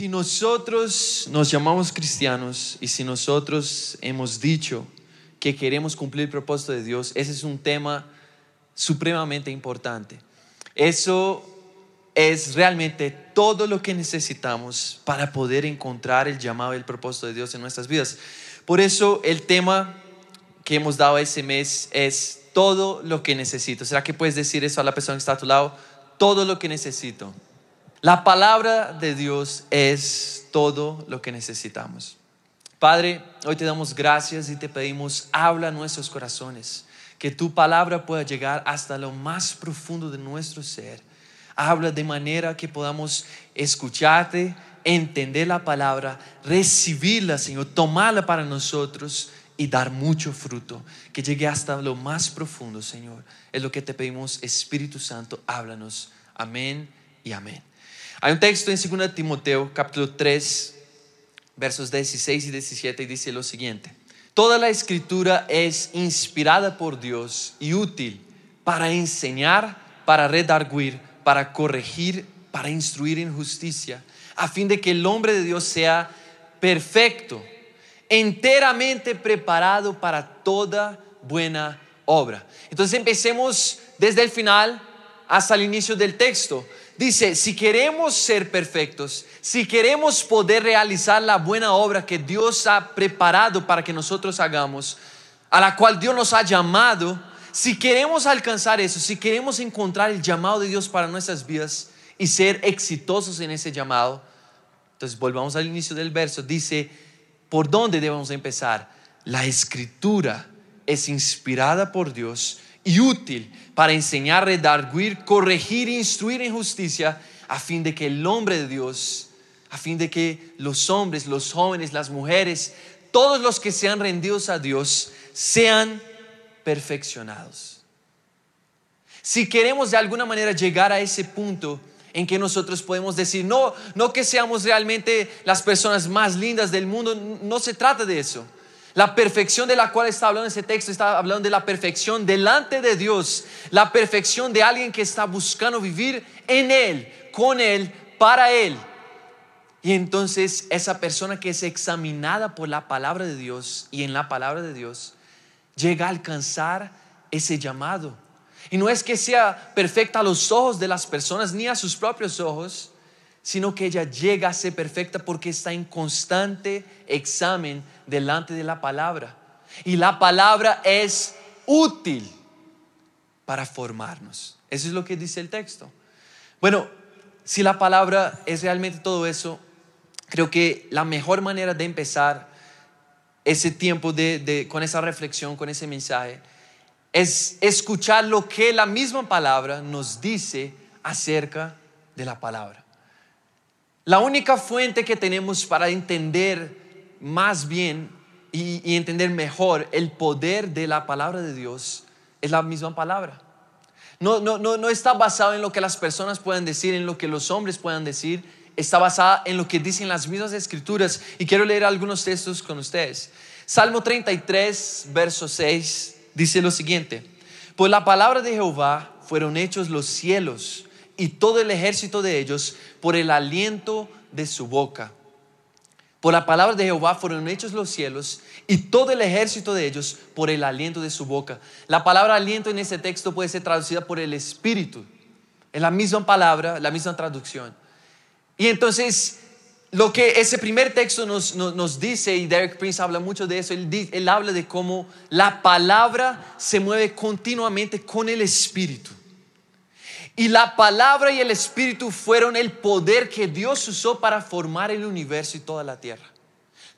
Si nosotros nos llamamos cristianos y si nosotros hemos dicho que queremos cumplir el propósito de Dios, ese es un tema supremamente importante. Eso es realmente todo lo que necesitamos para poder encontrar el llamado y el propósito de Dios en nuestras vidas. Por eso el tema que hemos dado ese mes es todo lo que necesito. ¿Será que puedes decir eso a la persona que está a tu lado? Todo lo que necesito. La palabra de Dios es todo lo que necesitamos. Padre, hoy te damos gracias y te pedimos, habla a nuestros corazones, que tu palabra pueda llegar hasta lo más profundo de nuestro ser. Habla de manera que podamos escucharte, entender la palabra, recibirla, Señor, tomarla para nosotros y dar mucho fruto, que llegue hasta lo más profundo, Señor. Es lo que te pedimos, Espíritu Santo, háblanos. Amén y amén. Hay un texto en 2 Timoteo, capítulo 3, versos 16 y 17, y dice lo siguiente. Toda la escritura es inspirada por Dios y útil para enseñar, para redarguir, para corregir, para instruir en justicia, a fin de que el hombre de Dios sea perfecto enteramente preparado para toda buena obra. Entonces empecemos desde el final hasta el inicio del texto. Dice, si queremos ser perfectos, si queremos poder realizar la buena obra que Dios ha preparado para que nosotros hagamos, a la cual Dios nos ha llamado, si queremos alcanzar eso, si queremos encontrar el llamado de Dios para nuestras vidas y ser exitosos en ese llamado, entonces volvamos al inicio del verso, dice, ¿Por dónde debemos empezar? La escritura es inspirada por Dios y útil para enseñar, redarguir, corregir e instruir en justicia a fin de que el hombre de Dios, a fin de que los hombres, los jóvenes, las mujeres, todos los que sean rendidos a Dios sean perfeccionados. Si queremos de alguna manera llegar a ese punto, en que nosotros podemos decir, no, no que seamos realmente las personas más lindas del mundo, no se trata de eso. La perfección de la cual está hablando ese texto está hablando de la perfección delante de Dios, la perfección de alguien que está buscando vivir en Él, con Él, para Él. Y entonces esa persona que es examinada por la palabra de Dios y en la palabra de Dios, llega a alcanzar ese llamado y no es que sea perfecta a los ojos de las personas ni a sus propios ojos, sino que ella llega a ser perfecta porque está en constante examen delante de la palabra. Y la palabra es útil para formarnos. Eso es lo que dice el texto. Bueno, si la palabra es realmente todo eso, creo que la mejor manera de empezar ese tiempo con esa reflexión, con ese mensaje, es escuchar lo que la misma palabra nos dice acerca de la palabra. La única fuente que tenemos para entender más bien y, entender mejor el poder de la palabra de Dios es la misma palabra. No, no, no, no está basado en lo que las personas puedan decir, en lo que los hombres puedan decir, está basada en lo que dicen las mismas escrituras. Y quiero leer algunos textos con ustedes. Salmo 33, verso 6 dice lo siguiente, pues la palabra de Jehová fueron hechos los cielos y todo el ejército de ellos por el aliento de su boca. Por la palabra de Jehová fueron hechos los cielos y todo el ejército de ellos por el aliento de su boca. La palabra aliento en este texto puede ser traducida por el espíritu. Es la misma palabra, la misma traducción. Y entonces lo que ese primer texto nos, dice, y Derek Prince habla mucho de eso, él, él habla de cómo la palabra se mueve continuamente con el Espíritu. Y la palabra y el Espíritu fueron el poder que Dios usó para formar el universo y toda la tierra.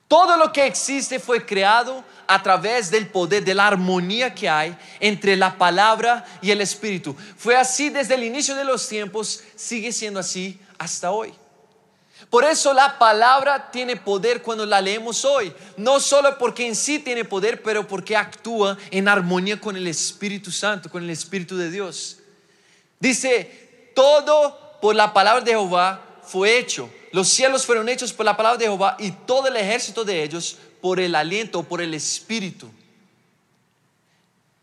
Todo lo que existe fue creado a través del poder, de la armonía que hay entre la palabra y el Espíritu. Fue así desde el inicio de los tiempos, sigue siendo así hasta hoy. Por eso la palabra tiene poder cuando la leemos hoy. No solo porque en sí tiene poder, pero porque actúa en armonía con el Espíritu Santo, con el Espíritu de Dios. Dice, todo por la palabra de Jehová fue hecho. Los cielos fueron hechos por la palabra de Jehová y todo el ejército de ellos por el aliento, por el Espíritu.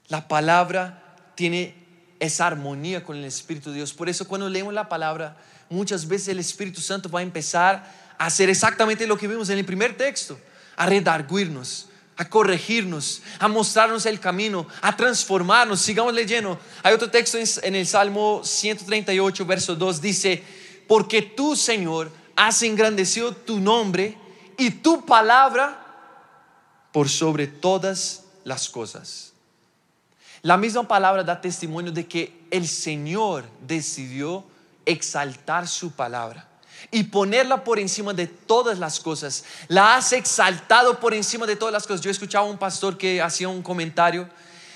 La palabra tiene esa armonía con el Espíritu de Dios. Por eso cuando leemos la palabra, muchas veces el Espíritu Santo va a empezar a hacer exactamente lo que vimos en el primer texto, a redarguirnos, a corregirnos, a mostrarnos el camino, a transformarnos. Sigamos leyendo. Hay otro texto en el Salmo 138, verso 2, dice, porque tú, Señor, has engrandecido tu nombre y tu palabra por sobre todas las cosas. La misma palabra da testimonio de que el Señor decidió exaltar su palabra y ponerla por encima de todas las cosas. La has exaltado por encima de todas las cosas. Yo escuchaba a un pastor que hacía un comentario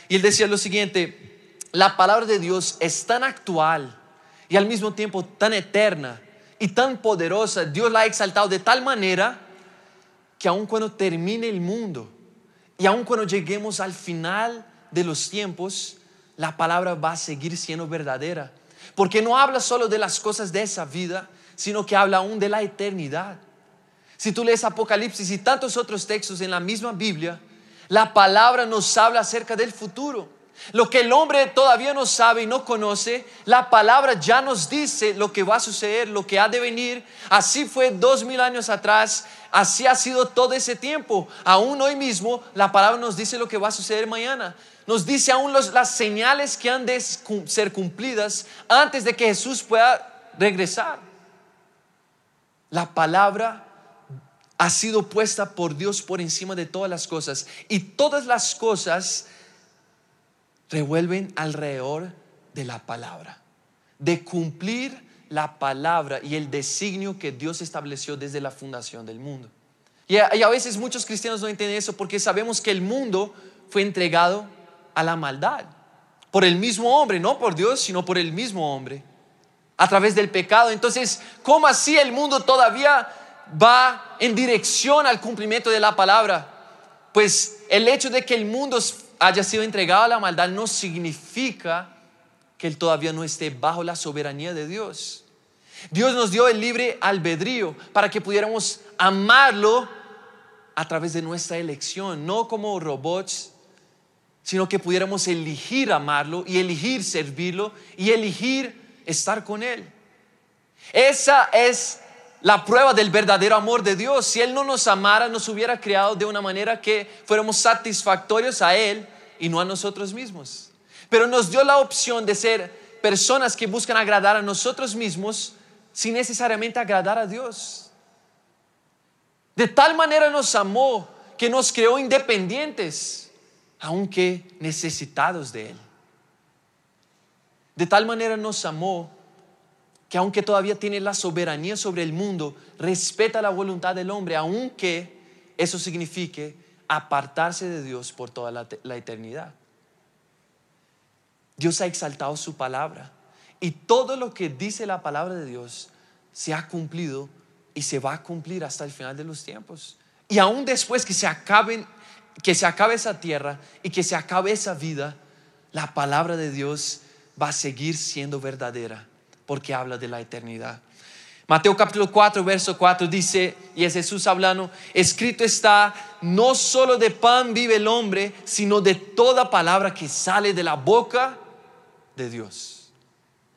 y él decía lo siguiente, la palabra de Dios es tan actual y al mismo tiempo tan eterna y tan poderosa. Dios la ha exaltado de tal manera que aun cuando termine el mundo y aun cuando lleguemos al final de los tiempos, la palabra va a seguir siendo verdadera. Porque no habla solo de las cosas de esa vida, sino que habla aún de la eternidad. Si tú lees Apocalipsis y tantos otros textos en la misma Biblia, la palabra nos habla acerca del futuro. Lo que el hombre todavía no sabe y no conoce, la palabra ya nos dice lo que va a suceder, lo que ha de venir. Así fue dos mil años atrás, así ha sido todo ese tiempo. Aún hoy mismo, la palabra nos dice lo que va a suceder mañana. Nos dice aún las señales que han de ser cumplidas antes de que Jesús pueda regresar. La palabra ha sido puesta por Dios por encima de todas las cosas y todas las cosas revuelven alrededor de la palabra, de cumplir la palabra y el designio que Dios estableció desde la fundación del mundo. Y a, y a, veces muchos cristianos no entienden eso porque sabemos que el mundo fue entregado a la maldad por el mismo hombre, no por Dios, sino por el mismo hombre a través del pecado. Entonces, ¿cómo así el mundo todavía va en dirección al cumplimiento de la palabra? Pues el hecho de que el mundo haya sido entregado a la maldad no significa que él todavía no esté bajo la soberanía de Dios. Dios nos dio el libre albedrío para que pudiéramos amarlo a través de nuestra elección, no como robots, sino que pudiéramos elegir amarlo y elegir servirlo y elegir estar con Él. Esa es la prueba del verdadero amor de Dios. Si Él no nos amara, nos hubiera creado de una manera que fuéramos satisfactorios a Él y no a nosotros mismos. Pero nos dio la opción de ser personas que buscan agradar a nosotros mismos sin necesariamente agradar a Dios. De tal manera nos amó que nos creó independientes, aunque necesitados de Él. De tal manera nos amó que aunque todavía tiene la soberanía sobre el mundo, respeta la voluntad del hombre, aunque eso signifique apartarse de Dios por toda la, eternidad. Dios ha exaltado su palabra y todo lo que dice la palabra de Dios se ha cumplido y se va a cumplir hasta el final de los tiempos. Y aún después que se acaben que se acabe esa tierra y que se acabe esa vida, la palabra de Dios va a seguir siendo verdadera porque habla de la eternidad. Mateo capítulo 4, verso 4 dice, y es Jesús hablando, escrito está, no solo de pan vive el hombre, sino de toda palabra que sale de la boca de Dios.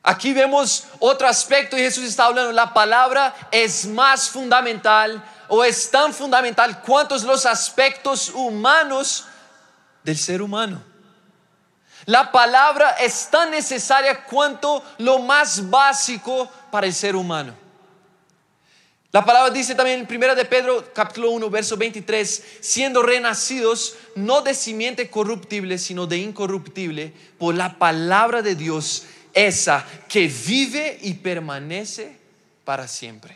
Aquí vemos otro aspecto y Jesús está hablando, la palabra es más fundamental o es tan fundamental cuantos los aspectos humanos del ser humano. La palabra es tan necesaria cuanto lo más básico para el ser humano. La palabra dice también en 1 de Pedro capítulo 1 verso 23, siendo renacidos no de simiente corruptible, sino de incorruptible, por la palabra de Dios, esa que vive y permanece para siempre.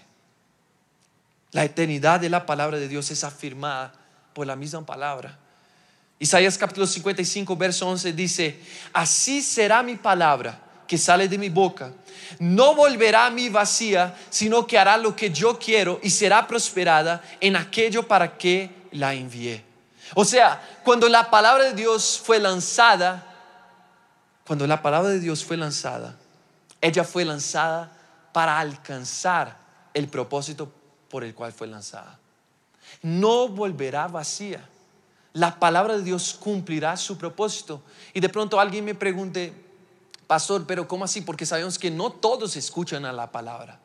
La eternidad de la palabra de Dios es afirmada por la misma palabra. Isaías capítulo 55, verso 11 dice, así será mi palabra que sale de mi boca. No volverá a mí vacía, sino que hará lo que yo quiero y será prosperada en aquello para que la envié. O sea, cuando la palabra de Dios fue lanzada, cuando la palabra de Dios fue lanzada, ella fue lanzada para alcanzar el propósito por el cual fue lanzada. No volverá vacía la palabra de Dios cumplirá su propósito. Y de pronto alguien me pregunte, pastor, pero ¿cómo así? Porque sabemos que no todos escuchan a la palabra.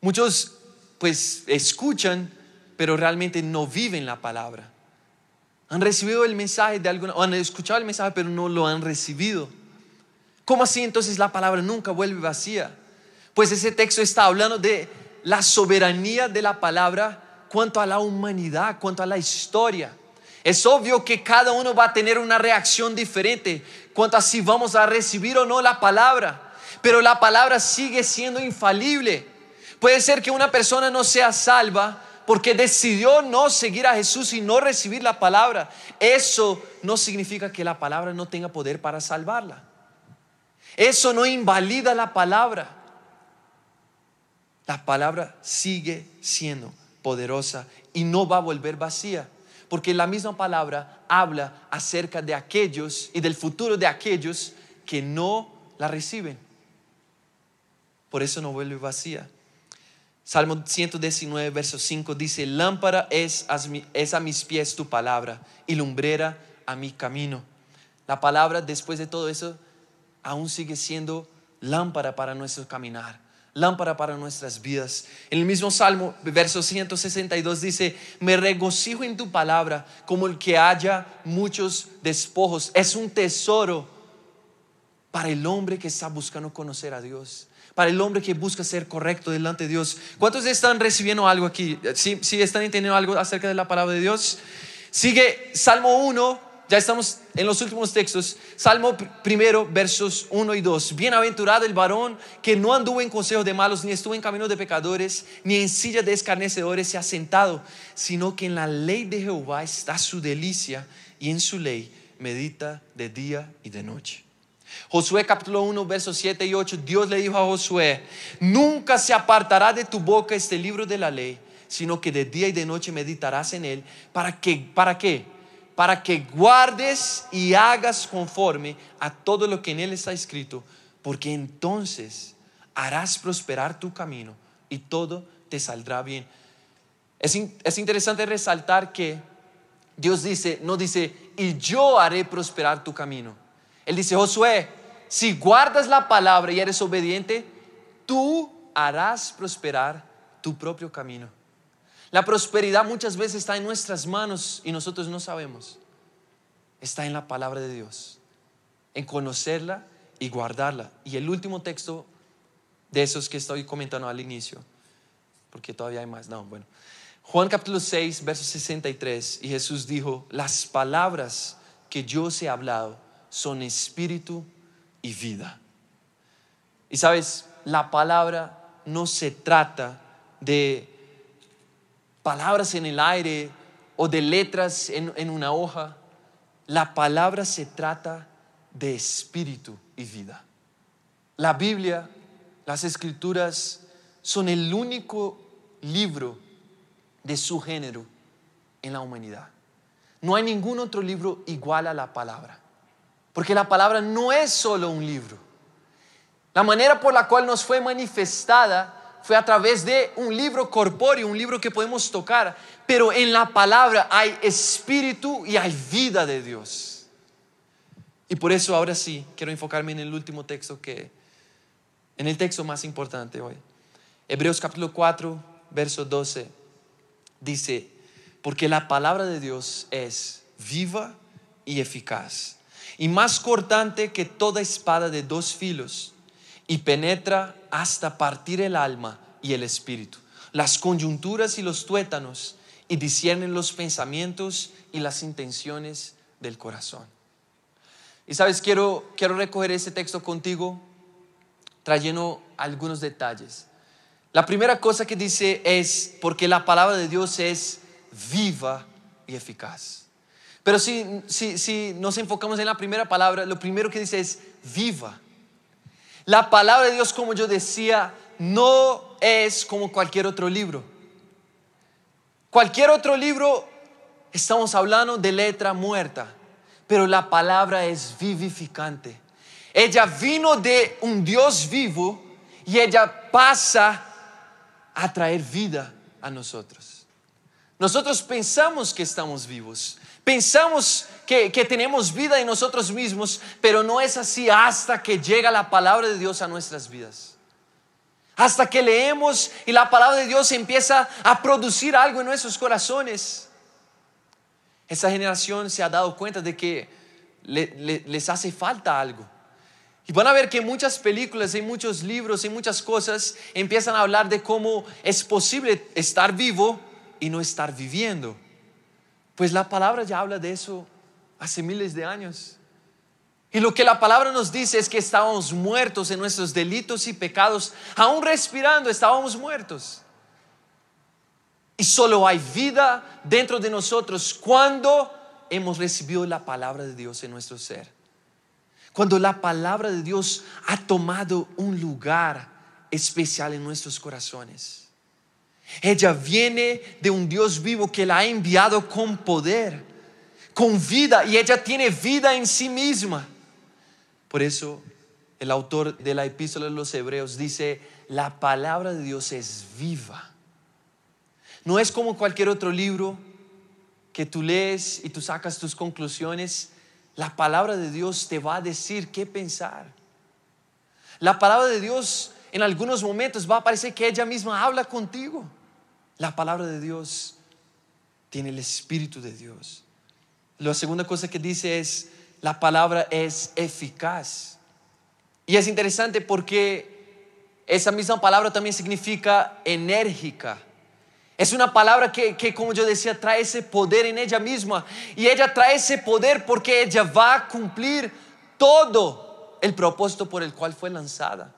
Muchos pues escuchan, pero realmente no viven la palabra. Han recibido el mensaje de alguna, o han escuchado el mensaje, pero no lo han recibido. ¿Cómo así entonces la palabra nunca vuelve vacía? Pues ese texto está hablando de la soberanía de la palabra cuanto a la humanidad, cuanto a la historia. Es obvio que cada uno va a tener una reacción diferente cuanto a si vamos a recibir o no la palabra, pero la palabra sigue siendo infalible. Puede ser que una persona no sea salva porque decidió no seguir a Jesús y no recibir la palabra. Eso no significa que la palabra no tenga poder para salvarla. Eso no invalida la palabra. La palabra sigue siendo poderosa y no va a volver vacía. Porque la misma palabra habla acerca de aquellos y del futuro de aquellos que no la reciben. Por eso no vuelve vacía. Salmo 119, verso 5 dice, lámpara es a mis pies tu palabra y lumbrera a mi camino. La palabra después de todo eso aún sigue siendo lámpara para nuestro caminar lámpara para nuestras vidas. En el mismo Salmo, verso 162 dice, me regocijo en tu palabra como el que haya muchos despojos. Es un tesoro para el hombre que está buscando conocer a Dios. Para el hombre que busca ser correcto delante de Dios. ¿Cuántos están recibiendo algo aquí? ¿Sí, sí están entendiendo algo acerca de la palabra de Dios? Sigue Salmo 1, ya estamos en los últimos textos. Salmo primero, versos 1 y 2. Bienaventurado el varón que no anduvo en consejo de malos, ni estuvo en camino de pecadores, ni en silla de escarnecedores se ha sentado, sino que en la ley de Jehová está su delicia, y en su ley medita de día y de noche. Josué capítulo 1, versos 7 y 8, Dios le dijo a Josué, nunca se apartará de tu boca este libro de la ley, sino que de día y de noche meditarás en él. ¿Para qué? ¿Para qué? Para que guardes y hagas conforme a todo lo que en él está escrito, porque entonces harás prosperar tu camino y todo te saldrá bien. Es, es interesante resaltar que Dios dice, no dice, y yo haré prosperar tu camino. Él dice, Josué, si guardas la palabra y eres obediente, tú harás prosperar tu propio camino. La prosperidad muchas veces está en nuestras manos y nosotros no sabemos. Está en la palabra de Dios, en conocerla y guardarla. Y el último texto de esos que estoy comentando al inicio, porque todavía hay más. No, bueno. Juan capítulo 6, verso 63, y Jesús dijo, las palabras que yo os he hablado son espíritu y vida. Y sabes, la palabra no se trata de palabras en el aire o de letras en, una hoja. La palabra se trata de espíritu y vida. La Biblia, las escrituras son el único libro de su género en la humanidad. No hay ningún otro libro igual a la palabra. Porque la palabra no es solo un libro. La manera por la cual nos fue manifestada fue a través de un libro corpóreo, un libro que podemos tocar, pero en la palabra hay espíritu y hay vida de Dios. Y por eso ahora sí quiero enfocarme en el último texto que, en el texto más importante hoy. Hebreos capítulo 4, verso 12, dice, porque la palabra de Dios es viva y eficaz, y más cortante que toda espada de dos filos y penetra hasta partir el alma y el espíritu, las coyunturas y los tuétanos, y disciernen los pensamientos y las intenciones del corazón. Y sabes, quiero, quiero recoger ese texto contigo trayendo algunos detalles. La primera cosa que dice es, porque la palabra de Dios es viva y eficaz. Pero si, si, si nos enfocamos en la primera palabra, lo primero que dice es viva. La palabra de Dios, como yo decía, no es como cualquier otro libro. Cualquier otro libro, estamos hablando de letra muerta, pero la palabra es vivificante. Ella vino de un Dios vivo y ella pasa a traer vida a nosotros. Nosotros pensamos que estamos vivos, pensamos que, tenemos vida en nosotros mismos, pero no es así hasta que llega la palabra de Dios a nuestras vidas. Hasta que leemos y la palabra de Dios empieza a producir algo en nuestros corazones. Esa generación se ha dado cuenta de que les hace falta algo. Y van a ver que muchas películas, y muchos libros, y muchas cosas empiezan a hablar de cómo es posible estar vivo y no estar viviendo. Pues la palabra ya habla de eso hace miles de años. Y lo que la palabra nos dice es que estábamos muertos en nuestros delitos y pecados, aún respirando estábamos muertos. Y solo hay vida dentro de nosotros cuando hemos recibido la palabra de Dios en nuestro ser. Cuando la palabra de Dios ha tomado un lugar especial en nuestros corazones. Ella viene de un Dios vivo que la ha enviado con poder, con vida, y ella tiene vida en sí misma. Por eso el autor de la epístola de los Hebreos dice, la palabra de Dios es viva. No es como cualquier otro libro que tú lees y tú sacas tus conclusiones la palabra de Dios te va a decir qué pensar. La palabra de Dios en algunos momentos va a parecer que ella misma habla contigo. La palabra de Dios tiene el Espíritu de Dios. La segunda cosa que dice es, la palabra es eficaz. Y es interesante porque esa misma palabra también significa enérgica. Es una palabra que, como yo decía, trae ese poder en ella misma. Y ella trae ese poder porque ella va a cumplir todo el propósito por el cual fue lanzada.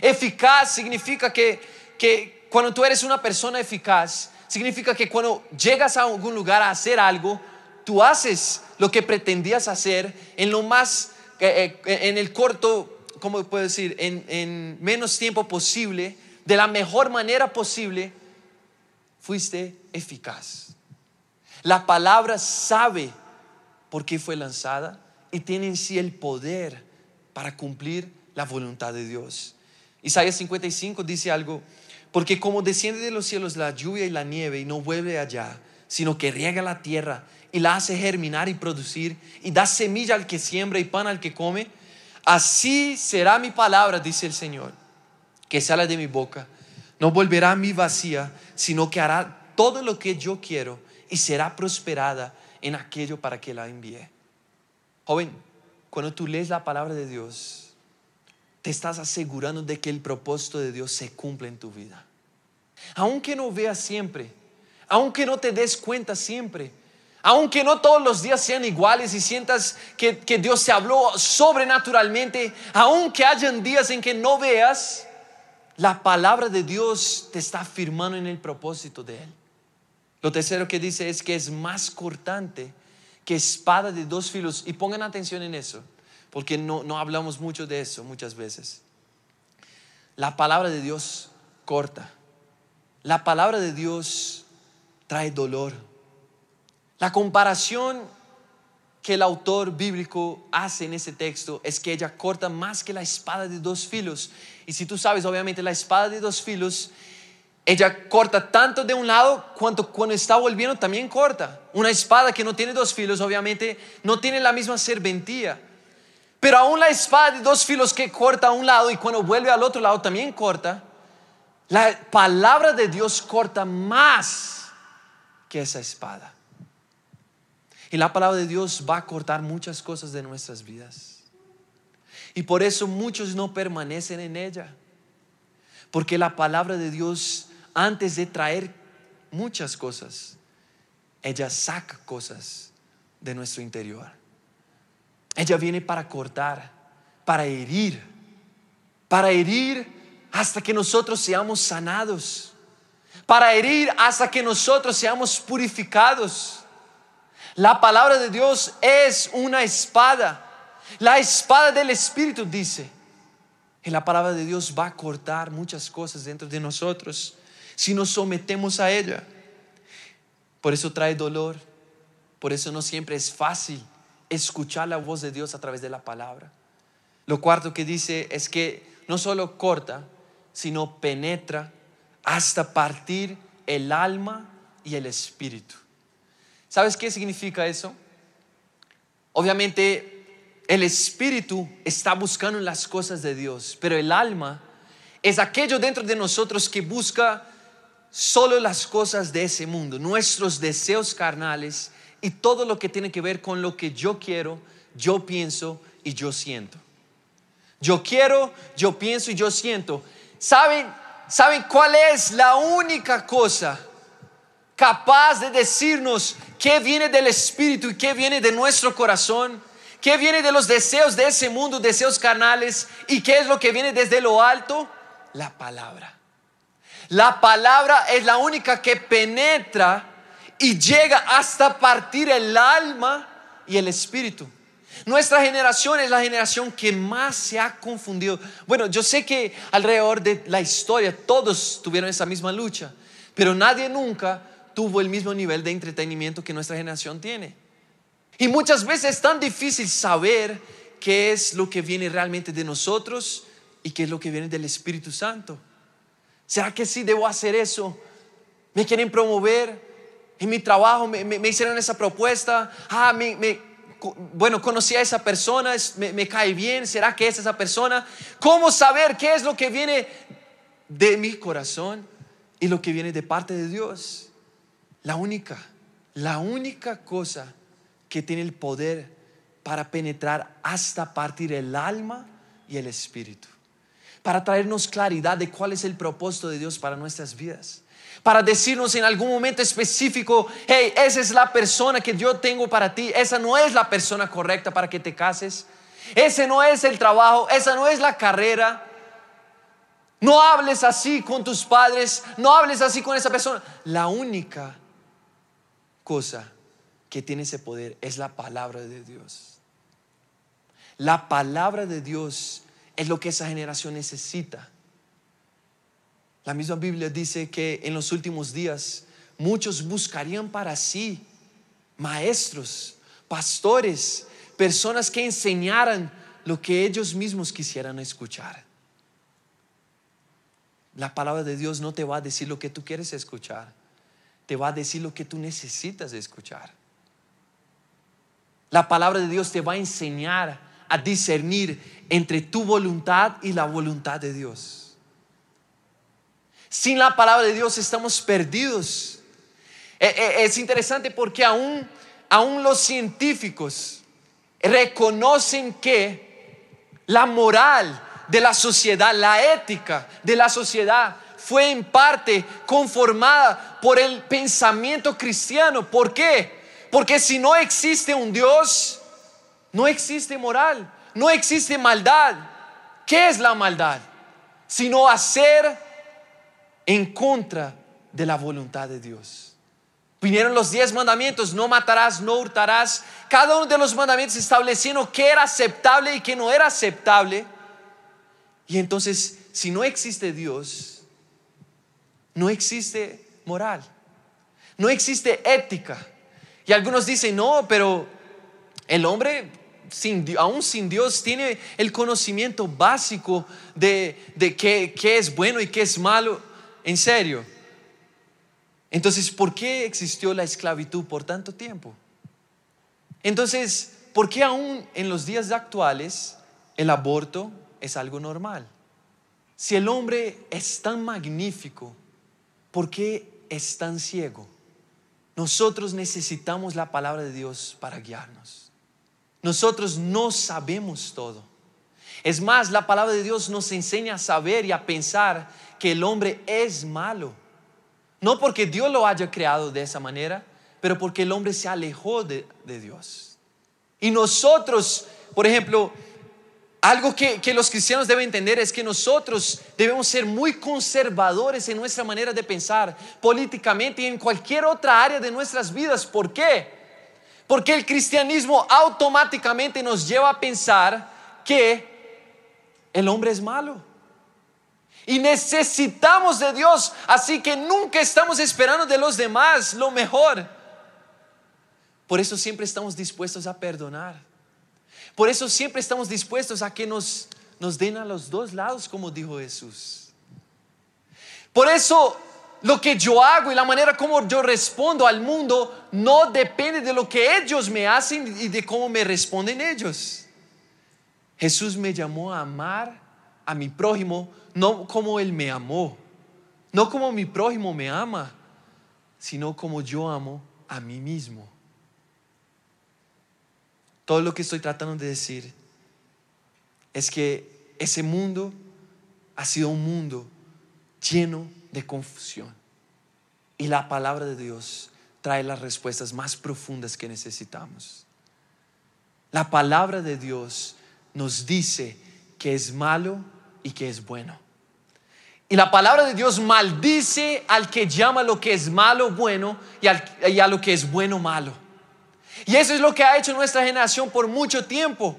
Eficaz significa que, que cuando tú eres una persona eficaz, significa que cuando llegas a algún lugar a hacer algo, tú haces lo que pretendías hacer en lo más, eh, eh, en el corto, ¿cómo puedo decir? En, en menos tiempo posible, de la mejor manera posible fuiste eficaz. La palabra sabe por qué fue lanzada y tiene en sí el poder para cumplir la voluntad de Dios. Isaías 55 dice algo, porque como desciende de los cielos la lluvia y la nieve y no vuelve allá, sino que riega la tierra y la hace germinar y producir y da semilla al que siembra y pan al que come, así será mi palabra, dice el Señor, que sale de mi boca no volverá a mí vacía, sino que hará todo lo que yo quiero y será prosperada en aquello para que la envíe. Joven, cuando tú lees la palabra de Dios, te estás asegurando de que el propósito de Dios se cumple en tu vida. Aunque no veas siempre, aunque no te des cuenta siempre, aunque no todos los días sean iguales y sientas que, que Dios te habló sobrenaturalmente, aunque hayan días en que no veas, la palabra de Dios te está afirmando en el propósito de Él. Lo tercero que dice es que es más cortante que espada de dos filos. Y pongan atención en eso, porque no, no hablamos mucho de eso muchas veces. La palabra de Dios corta. La palabra de Dios trae dolor. La comparación que el autor bíblico hace en ese texto es que ella corta más que la espada de dos filos. Y si tú sabes, obviamente la espada de dos filos, ella corta tanto de un lado cuanto cuando está volviendo también corta. Una espada que no tiene dos filos, obviamente, no tiene la misma serventía. Pero aún la espada de dos filos que corta a un lado y cuando vuelve al otro lado también corta, la palabra de Dios corta más que esa espada. Y la palabra de Dios va a cortar muchas cosas de nuestras vidas. Y por eso muchos no permanecen en ella. Porque la palabra de Dios, antes de traer muchas cosas, ella saca cosas de nuestro interior. Ella viene para cortar, para herir, para herir hasta que nosotros seamos sanados, para herir hasta que nosotros seamos purificados la palabra de Dios es una espada. La espada del Espíritu dice. Y la palabra de Dios va a cortar muchas cosas dentro de nosotros si nos sometemos a ella. Por eso trae dolor. Por eso no siempre es fácil escuchar la voz de Dios a través de la palabra. Lo cuarto que dice es que no solo corta, sino penetra hasta partir el alma y el espíritu. ¿Sabes qué significa eso? Obviamente el espíritu está buscando las cosas de Dios, pero el alma es aquello dentro de nosotros que busca solo las cosas de ese mundo, nuestros deseos carnales y todo lo que tiene que ver con lo que yo quiero, yo pienso y yo siento. Yo quiero, yo pienso y yo siento. ¿Saben, ¿saben cuál es la única cosa capaz de decirnos qué viene del Espíritu y qué viene de nuestro corazón? ¿Qué viene de los deseos de ese mundo, deseos carnales? ¿Y qué es lo que viene desde lo alto? La palabra. La palabra es la única que penetra y llega hasta partir el alma y el espíritu. Nuestra generación es la generación que más se ha confundido. Bueno, yo sé que alrededor de la historia todos tuvieron esa misma lucha, pero nadie nunca tuvo el mismo nivel de entretenimiento que nuestra generación tiene. Y muchas veces es tan difícil saber qué es lo que viene realmente de nosotros y qué es lo que viene del Espíritu Santo. ¿Será que sí debo hacer eso? ¿Me quieren promover? En mi trabajo me, hicieron esa propuesta. Ah, me, bueno, conocí a esa persona, me, cae bien. ¿Será que es esa persona? ¿Cómo saber qué es lo que viene de mi corazón y lo que viene de parte de Dios? La única, la única cosa que tiene el poder para penetrar hasta partir el alma y el espíritu para traernos claridad de cuál es el propósito de Dios para nuestras vidas. Para decirnos en algún momento específico, hey, esa es la persona que yo tengo para ti, esa no es la persona correcta para que te cases, ese no es el trabajo, esa no es la carrera. No hables así con tus padres, no hables así con esa persona. La única cosa que tiene ese poder es la palabra de Dios. La palabra de Dios es lo que esa generación necesita. La misma Biblia dice que en los últimos días muchos buscarían para sí maestros, pastores, personas que enseñaran lo que ellos mismos quisieran escuchar. La palabra de Dios no te va a decir lo que tú quieres escuchar, te va a decir lo que tú necesitas escuchar. La palabra de Dios te va a enseñar a discernir entre tu voluntad y la voluntad de Dios. Sin la palabra de Dios estamos perdidos. E, e, es interesante porque aún, aún los científicos reconocen que la moral de la sociedad, la ética de la sociedad fue en parte conformada por el pensamiento cristiano. ¿Por qué? Porque si no existe un Dios, no existe moral, no existe maldad. ¿Qué es la maldad? Sino hacer en contra de la voluntad de Dios. Vinieron los diez mandamientos, no matarás, no hurtarás. Cada uno de los mandamientos estableciendo qué era aceptable y qué no era aceptable. Y entonces, si no existe Dios, no existe moral, no existe ética. Y algunos dicen, no, pero el hombre aún sin Dios, tiene el conocimiento básico de, de qué, qué es bueno y qué es malo. En serio. Entonces, ¿por qué existió la esclavitud por tanto tiempo? Entonces, ¿por qué aún en los días actuales el aborto es algo normal? Si el hombre es tan magnífico, ¿por qué es tan ciego? Nosotros necesitamos la palabra de Dios para guiarnos. Nosotros no sabemos todo. Es más, la palabra de Dios nos enseña a saber y a pensar que el hombre es malo. No porque Dios lo haya creado de esa manera, pero porque el hombre se alejó de, Dios. Y nosotros, por ejemplo, algo que, que, los cristianos deben entender es que nosotros debemos ser muy conservadores en nuestra manera de pensar políticamente y en cualquier otra área de nuestras vidas. ¿Por qué? Porque el cristianismo automáticamente nos lleva a pensar que el hombre es malo. Y necesitamos de Dios, así que nunca estamos esperando de los demás lo mejor. Por eso siempre estamos dispuestos a perdonar. Por eso siempre estamos dispuestos a que nos, nos den a los dos lados, como dijo Jesús. Por eso lo que yo hago y la manera como yo respondo al mundo no depende de lo que ellos me hacen y de cómo me responden ellos. Jesús me llamó a amar a mi prójimo no como Él me amó, no como mi prójimo me ama, sino como yo amo a mí mismo. Todo lo que estoy tratando de decir es que ese mundo ha sido un mundo lleno de confusión. Y la palabra de Dios trae las respuestas más profundas que necesitamos. La palabra de Dios nos dice que es malo y que es bueno. Y la palabra de Dios maldice al que llama lo que es malo bueno y, a lo que es bueno malo. Y eso es lo que ha hecho nuestra generación por mucho tiempo.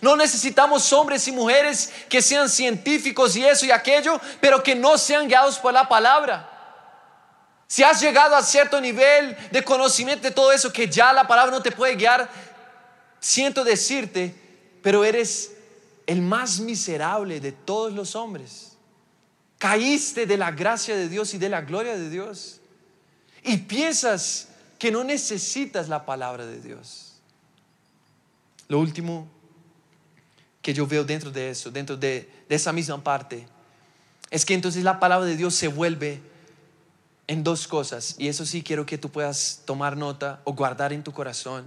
No necesitamos hombres y mujeres que sean científicos y eso y aquello, pero que no sean guiados por la palabra. Si has llegado a cierto nivel de conocimiento de todo eso que ya la palabra no te puede guiar, siento decirte, pero eres el más miserable de todos los hombres. Caíste de la gracia de Dios y de la gloria de Dios. Y piensas que no necesitas la palabra de Dios. Lo último que yo veo dentro de eso, dentro de, esa misma parte, es que entonces la palabra de Dios se vuelve en dos cosas. Y eso sí quiero que tú puedas tomar nota o guardar en tu corazón.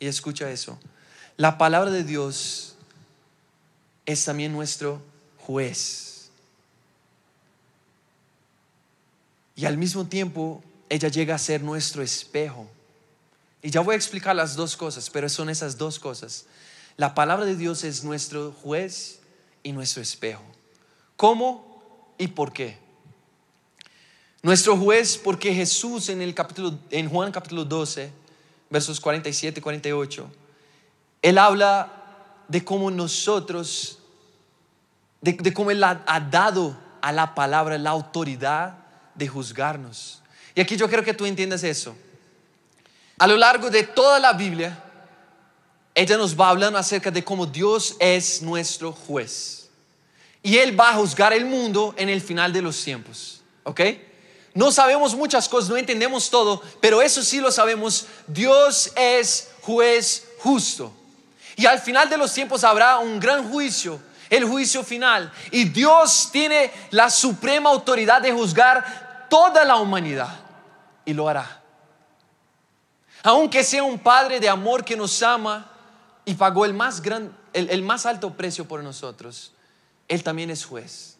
Y escucha eso. La palabra de Dios es también nuestro juez. Y al mismo tiempo, ella llega a ser nuestro espejo. Y ya voy a explicar las dos cosas, pero son esas dos cosas. La palabra de Dios es nuestro juez y nuestro espejo. ¿Cómo y por qué? Nuestro juez porque Jesús en el capítulo en Juan capítulo 12, versos 47 y 48, él habla de cómo nosotros de, cómo él ha dado a la palabra la autoridad de juzgarnos. Y aquí yo quiero que tú entiendas eso. A lo largo de toda la Biblia, ella nos va hablando acerca de cómo Dios es nuestro juez. Y Él va a juzgar el mundo en el final de los tiempos. ¿Ok? No sabemos muchas cosas, no entendemos todo, pero eso sí lo sabemos. Dios es juez justo. Y al final de los tiempos habrá un gran juicio, el juicio final. Y Dios tiene la suprema autoridad de juzgar toda la humanidad y lo hará. Aunque sea un Padre de amor que nos ama y pagó el más, gran, el, más alto precio por nosotros, Él también es juez.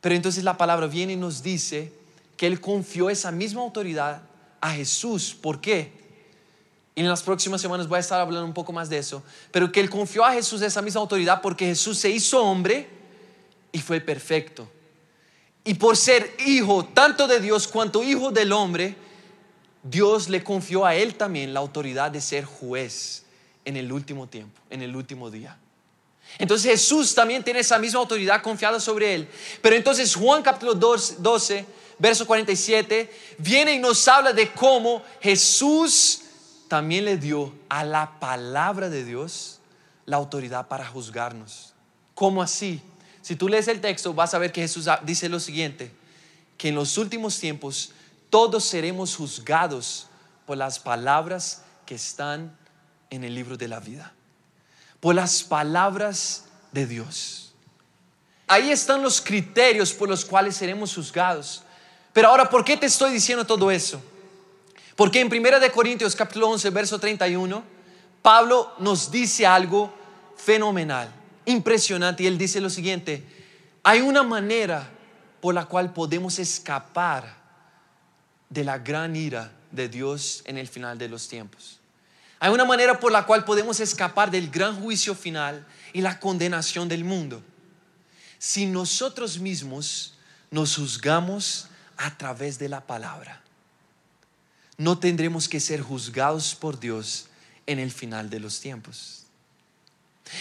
Pero entonces la palabra viene y nos dice que Él confió esa misma autoridad a Jesús. ¿Por qué? Y en las próximas semanas voy a estar hablando un poco más de eso. Pero que Él confió a Jesús esa misma autoridad porque Jesús se hizo hombre y fue perfecto. Y por ser hijo tanto de Dios cuanto hijo del hombre, Dios le confió a él también la autoridad de ser juez en el último tiempo, en el último día. Entonces Jesús también tiene esa misma autoridad confiada sobre él. Pero entonces Juan capítulo 12, verso 47, viene y nos habla de cómo Jesús también le dio a la palabra de Dios la autoridad para juzgarnos. ¿Cómo así? Si tú lees el texto, vas a ver que Jesús dice lo siguiente, que en los últimos tiempos todos seremos juzgados por las palabras que están en el libro de la vida, por las palabras de Dios. Ahí están los criterios por los cuales seremos juzgados. Pero ahora, ¿por qué te estoy diciendo todo eso? Porque en 1 de Corintios capítulo 11, verso 31, Pablo nos dice algo fenomenal impresionante y él dice lo siguiente, hay una manera por la cual podemos escapar de la gran ira de Dios en el final de los tiempos. Hay una manera por la cual podemos escapar del gran juicio final y la condenación del mundo. Si nosotros mismos nos juzgamos a través de la palabra, no tendremos que ser juzgados por Dios en el final de los tiempos.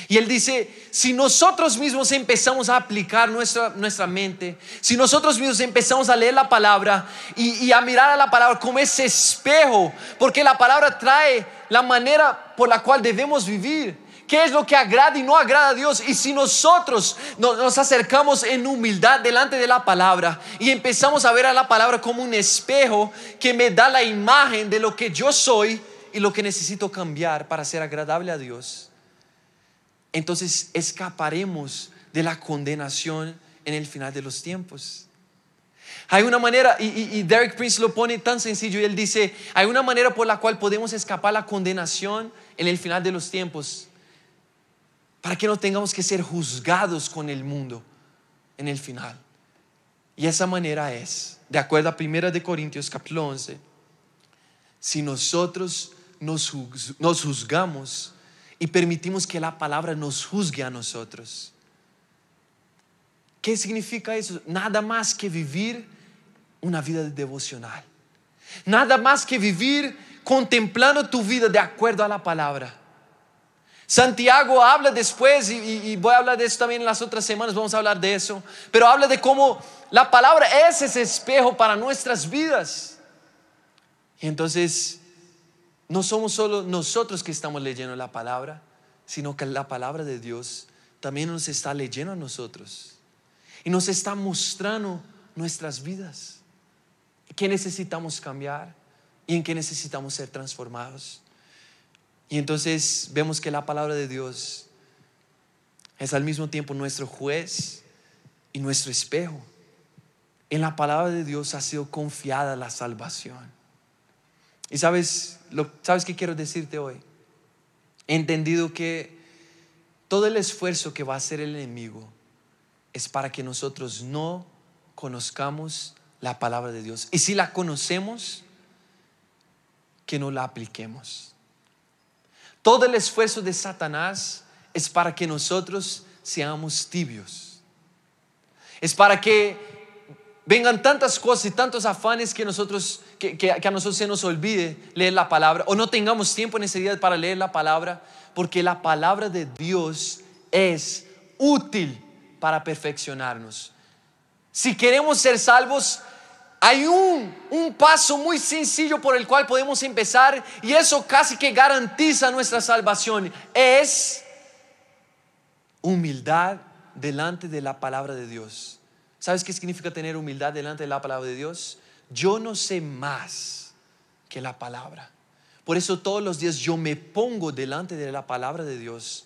Y él dice, si nosotros mismos empezamos a aplicar nuestra, nuestra mente, si nosotros mismos empezamos a leer la palabra y, a mirar a la palabra como ese espejo, porque la palabra trae la manera por la cual debemos vivir, qué es lo que agrada y no agrada a Dios. Y si nosotros nos, nos acercamos en humildad delante de la palabra y empezamos a ver a la palabra como un espejo que me da la imagen de lo que yo soy y lo que necesito cambiar para ser agradable a Dios entonces escaparemos de la condenación en el final de los tiempos. Hay una manera, y, Derek Prince lo pone tan sencillo, y él dice, hay una manera por la cual podemos escapar la condenación en el final de los tiempos, para que no tengamos que ser juzgados con el mundo en el final. Y esa manera es, de acuerdo a 1 de Corintios capítulo 11, si nosotros nos, nos juzgamos y permitimos que la palabra nos juzgue a nosotros. ¿Qué significa eso? Nada más que vivir una vida devocional. Nada más que vivir contemplando tu vida de acuerdo a la palabra. Santiago habla después, y, voy a hablar de eso también en las otras semanas, vamos a hablar de eso, pero habla de cómo la palabra es ese espejo para nuestras vidas. Y entonces, no somos solo nosotros que estamos leyendo la palabra, sino que la palabra de Dios también nos está leyendo a nosotros y nos está mostrando nuestras vidas, qué necesitamos cambiar y en qué necesitamos ser transformados. Y entonces vemos que la palabra de Dios es al mismo tiempo nuestro juez y nuestro espejo. En la palabra de Dios ha sido confiada la salvación. Y sabes, lo, ¿sabes qué quiero decirte hoy? He entendido que todo el esfuerzo que va a hacer el enemigo es para que nosotros no conozcamos la palabra de Dios. Y si la conocemos, que no la apliquemos. Todo el esfuerzo de Satanás es para que nosotros seamos tibios. Es para que vengan tantas cosas y tantos afanes que, nosotros, que, a nosotros se nos olvide leer la palabra o no tengamos tiempo en ese día para leer la palabra, porque la palabra de Dios es útil para perfeccionarnos. Si queremos ser salvos, hay un, un paso muy sencillo por el cual podemos empezar y eso casi que garantiza nuestra salvación. Es humildad delante de la palabra de Dios. ¿Sabes qué significa tener humildad delante de la palabra de Dios? Yo no sé más que la palabra. Por eso todos los días yo me pongo delante de la palabra de Dios.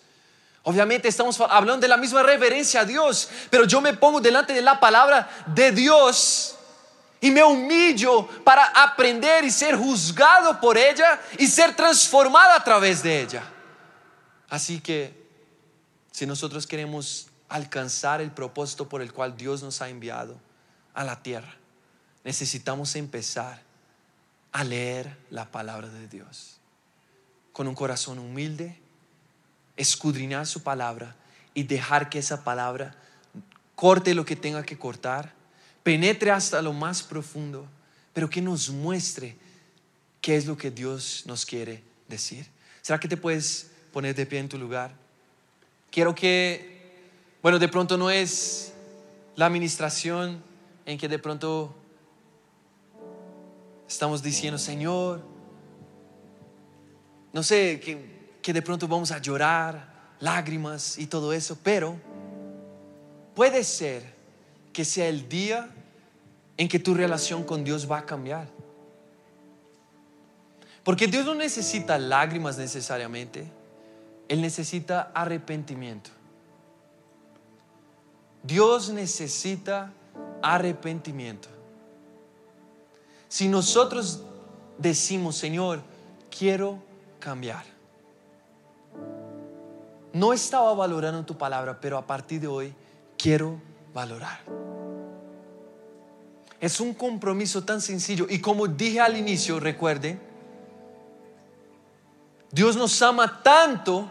Obviamente estamos hablando de la misma reverencia a Dios, pero yo me pongo delante de la palabra de Dios y me humillo para aprender y ser juzgado por ella y ser transformado a través de ella. Así que si nosotros queremos alcanzar el propósito por el cual Dios nos ha enviado a la tierra, necesitamos empezar a leer la palabra de Dios con un corazón humilde, escudriñar su palabra y dejar que esa palabra corte lo que tenga que cortar penetre hasta lo más profundo, pero que nos muestre qué es lo que Dios nos quiere decir. ¿Será que te puedes poner de pie en tu lugar? Quiero que, bueno, de pronto no es la administración en que de pronto estamos diciendo, Señor, no sé, que, de pronto vamos a llorar, lágrimas y todo eso, pero puede ser que sea el día en que tu relación con Dios va a cambiar. Porque Dios no necesita lágrimas necesariamente, Él necesita arrepentimiento. Dios necesita arrepentimiento. Si nosotros decimos, Señor, quiero cambiar. No estaba valorando tu palabra, pero a partir de hoy quiero valorar. Es un compromiso tan sencillo. Y como dije al inicio, recuerde, Dios nos ama tanto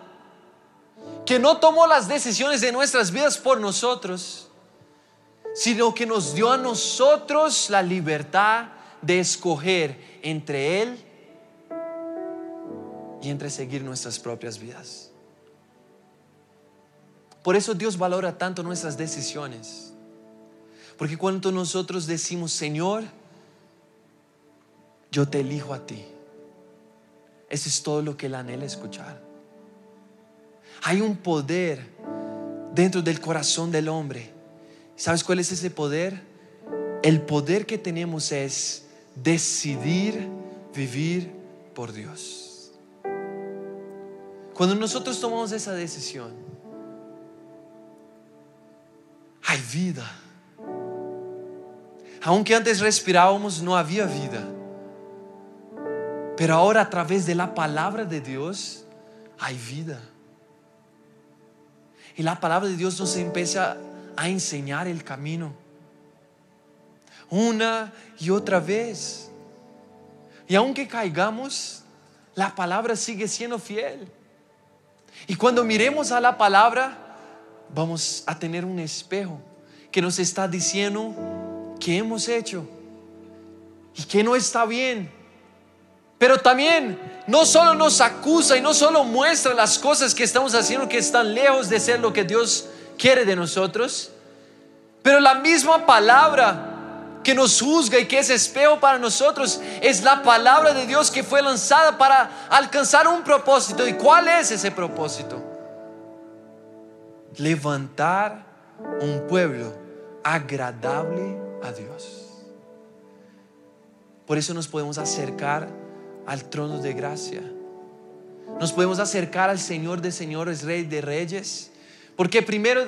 que no tomó las decisiones de nuestras vidas por nosotros, sino que nos dio a nosotros la libertad de escoger entre Él y entre seguir nuestras propias vidas. Por eso Dios valora tanto nuestras decisiones. Porque cuando nosotros decimos, Señor, yo te elijo a ti, eso es todo lo que Él anhela escuchar. Hay un poder dentro del corazón del hombre. ¿Sabes cuál es ese poder? El poder que tenemos es decidir vivir por Dios. Cuando nosotros tomamos esa decisión, hay vida. Aunque antes respirábamos, no había vida. Pero ahora a través de la palabra de Dios hay vida. Y la palabra de Dios nos empieza a enseñar el camino. Una y otra vez. Y aunque caigamos, la palabra sigue siendo fiel. Y cuando miremos a la palabra, vamos a tener un espejo que nos está diciendo qué hemos hecho y que no está bien. Pero también no solo nos acusa y no solo muestra las cosas que estamos haciendo que están lejos de ser lo que Dios quiere de nosotros, pero la misma palabra que nos juzga y que es espejo para nosotros es la palabra de Dios que fue lanzada para alcanzar un propósito. ¿Y cuál es ese propósito? Levantar un pueblo agradable a Dios. Por eso nos podemos acercar al trono de gracia. Nos podemos acercar al Señor de señores, Rey de reyes. Porque primero,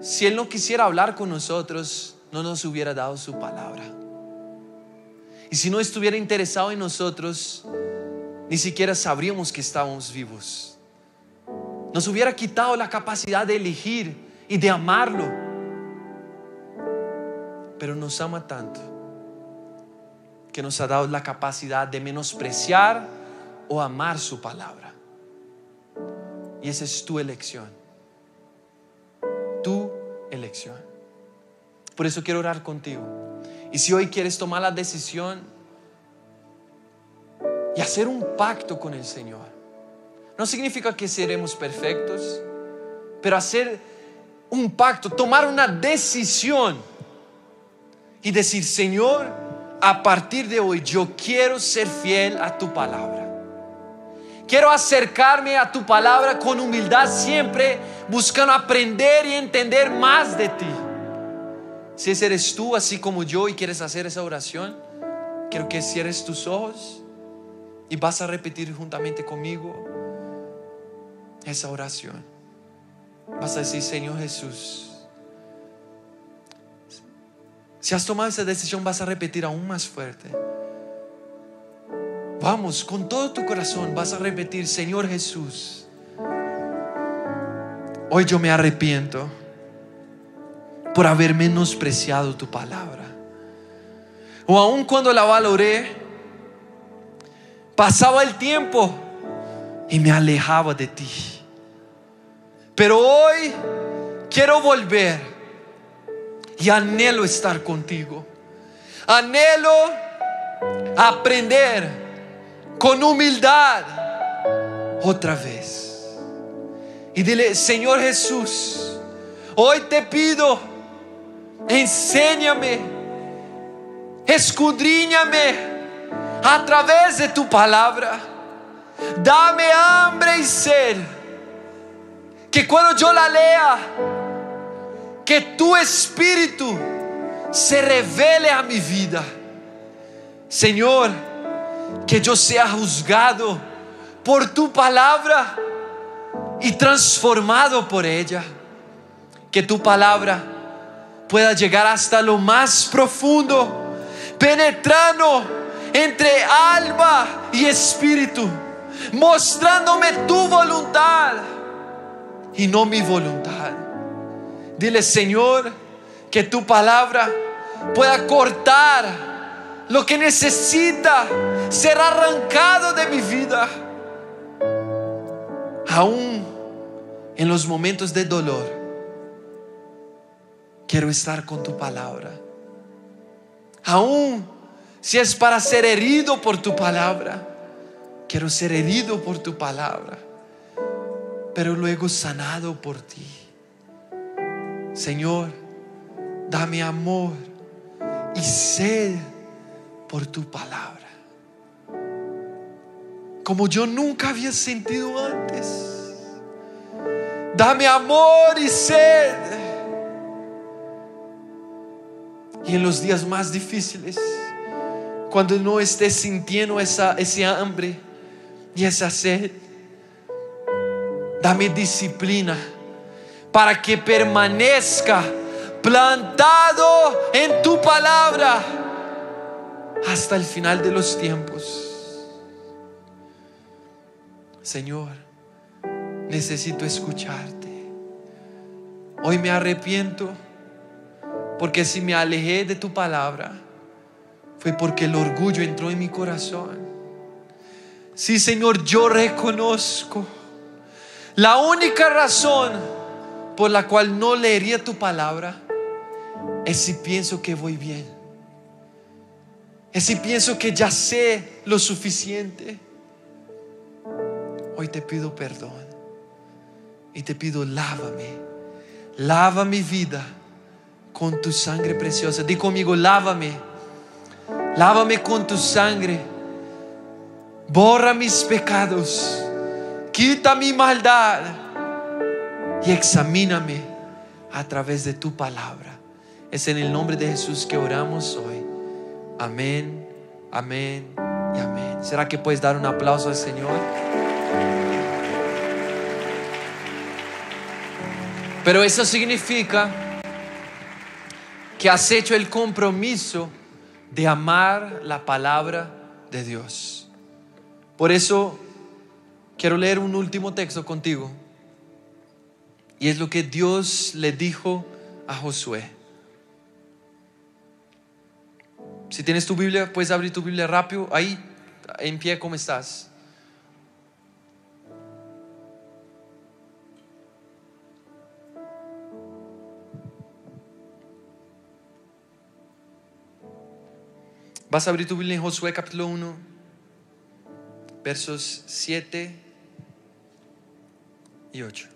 si Él no quisiera hablar con nosotros, no nos hubiera dado su palabra. Y si no estuviera interesado en nosotros, ni siquiera sabríamos que estábamos vivos. Nos hubiera quitado la capacidad de elegir y de amarlo. Pero nos ama tanto que nos ha dado la capacidad de menospreciar o amar su palabra. Y esa es tu elección. Tu elección. Por eso quiero orar contigo. Y si hoy quieres tomar la decisión y hacer un pacto con el Señor, no significa que seremos perfectos, pero hacer un pacto, tomar una decisión y decir, Señor, a partir de hoy yo quiero ser fiel a tu palabra. Quiero acercarme a tu palabra con humildad siempre, buscando aprender y entender más de ti. Si ese eres tú, así como yo, y quieres hacer esa oración, quiero que cierres tus ojos y vas a repetir juntamente conmigo esa oración. Vas a decir, Señor Jesús, si has tomado esa decisión, vas a repetir aún más fuerte. Vamos, con todo tu corazón vas a repetir, Señor Jesús, hoy yo me arrepiento por haber menospreciado tu palabra. O aun cuando la valoré, pasaba el tiempo y me alejaba de ti. Pero hoy quiero volver y anhelo estar contigo. Anhelo aprender con humildad otra vez. Y dile, Señor Jesús, hoy te pido enséñame, escudriñame a través de tu palabra. Dame hambre y sed. Que cuando yo la lea, que tu espíritu se revele a mi vida. Señor, que yo sea juzgado por tu palabra y transformado por ella. Que tu palabra pueda llegar hasta lo más profundo, penetrando entre alma y espíritu, mostrándome tu voluntad y no mi voluntad. Dile, Señor, que tu palabra pueda cortar lo que necesita ser arrancado de mi vida. Aún en los momentos de dolor, quiero estar con tu palabra. Aún si es para ser herido por tu palabra, quiero ser herido por tu palabra, pero luego sanado por ti. Señor, dame amor y sed por tu palabra. Como yo nunca había sentido antes. Dame amor y sed y en los días más difíciles, cuando no estés sintiendo esa, ese hambre y esa sed, dame disciplina para que permanezca plantado en tu palabra hasta el final de los tiempos. Señor, necesito escucharte. Hoy me arrepiento porque si me alejé de tu palabra fue porque el orgullo entró en mi corazón. Sí, Señor, yo reconozco la única razón por la cual no leería tu palabra es si pienso que voy bien. Es si pienso que ya sé lo suficiente. Hoy te pido perdón y te pido lávame. Lava mi vida con tu sangre preciosa. Di conmigo, lávame. Lávame con tu sangre. Borra mis pecados. Quita mi maldad. Y examíname a través de tu palabra. Es en el nombre de Jesús que oramos hoy. Amén, amén y amén. ¿Será que puedes dar un aplauso al Señor? Pero eso significa que has hecho el compromiso de amar la palabra de Dios. Por eso quiero leer un último texto contigo. Y es lo que Dios le dijo a Josué. Si tienes tu Biblia, puedes abrir tu Biblia rápido. Ahí, en pie, ¿cómo estás? Vas a abrir tu Biblia en Josué capítulo 1, versos 7 y 8.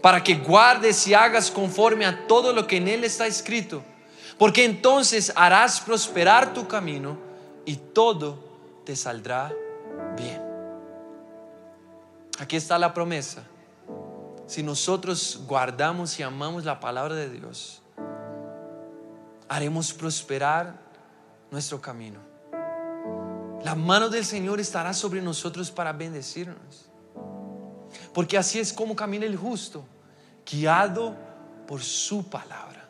para que guardes y hagas conforme a todo lo que en él está escrito, porque entonces harás prosperar tu camino y todo te saldrá bien. Aquí está la promesa. Si nosotros guardamos y amamos la palabra de Dios, haremos prosperar nuestro camino. La mano del Señor estará sobre nosotros para bendecirnos. Porque así es como camina el justo, guiado por su palabra.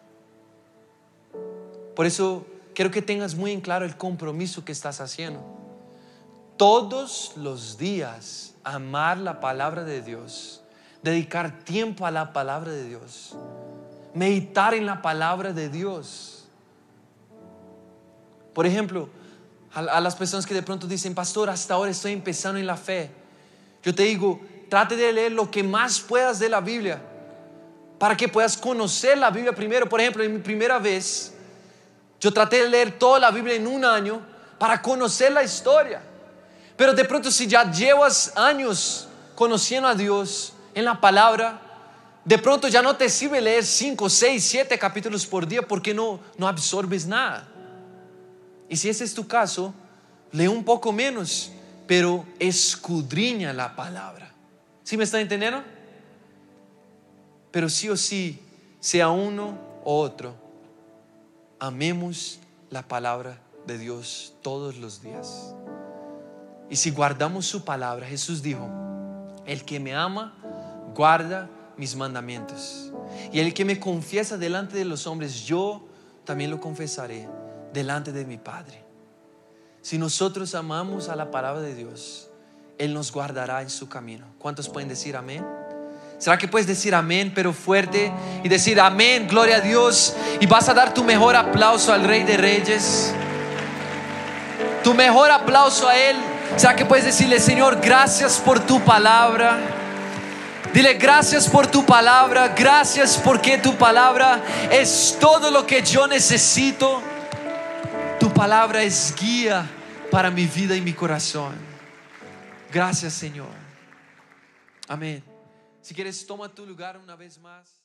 Por eso quiero que tengas muy en claro el compromiso que estás haciendo. Todos los días amar la palabra de Dios, dedicar tiempo a la palabra de Dios, meditar en la palabra de Dios por ejemplo, a, las personas que de pronto dicen, pastor, hasta ahora estoy empezando en la fe. Yo te digo, trate de leer lo que más puedas de la Biblia para que puedas conocer la Biblia primero. Por ejemplo, en mi primera vez, yo traté de leer toda la Biblia en un año para conocer la historia. Pero de pronto si ya llevas años conociendo a Dios en la palabra, de pronto ya no te sirve leer 5, 6, 7 capítulos por día porque no, no absorbes nada. Y si ese es tu caso, lee un poco menos, pero escudriña la palabra. ¿Sí me están entendiendo? Pero sí o sí, sea uno o otro, amemos la palabra de Dios todos los días. Y si guardamos su palabra, Jesús dijo, el que me ama, guarda mis mandamientos. Y el que me confiesa delante de los hombres, yo también lo confesaré delante de mi Padre. Si nosotros amamos a la palabra de Dios, Él nos guardará en su camino. ¿Cuántos pueden decir amén? ¿Será que puedes decir amén, pero fuerte? Y decir amén, gloria a Dios. Y vas a dar tu mejor aplauso al Rey de Reyes. Tu mejor aplauso a Él. ¿Será que puedes decirle, Señor, gracias por tu palabra? Dile gracias por tu palabra. Gracias porque tu palabra es todo lo que yo necesito. Tu palabra es guía para mi vida y mi corazón. Gracias Señor. Amén. Si quieres, toma tu lugar una vez más.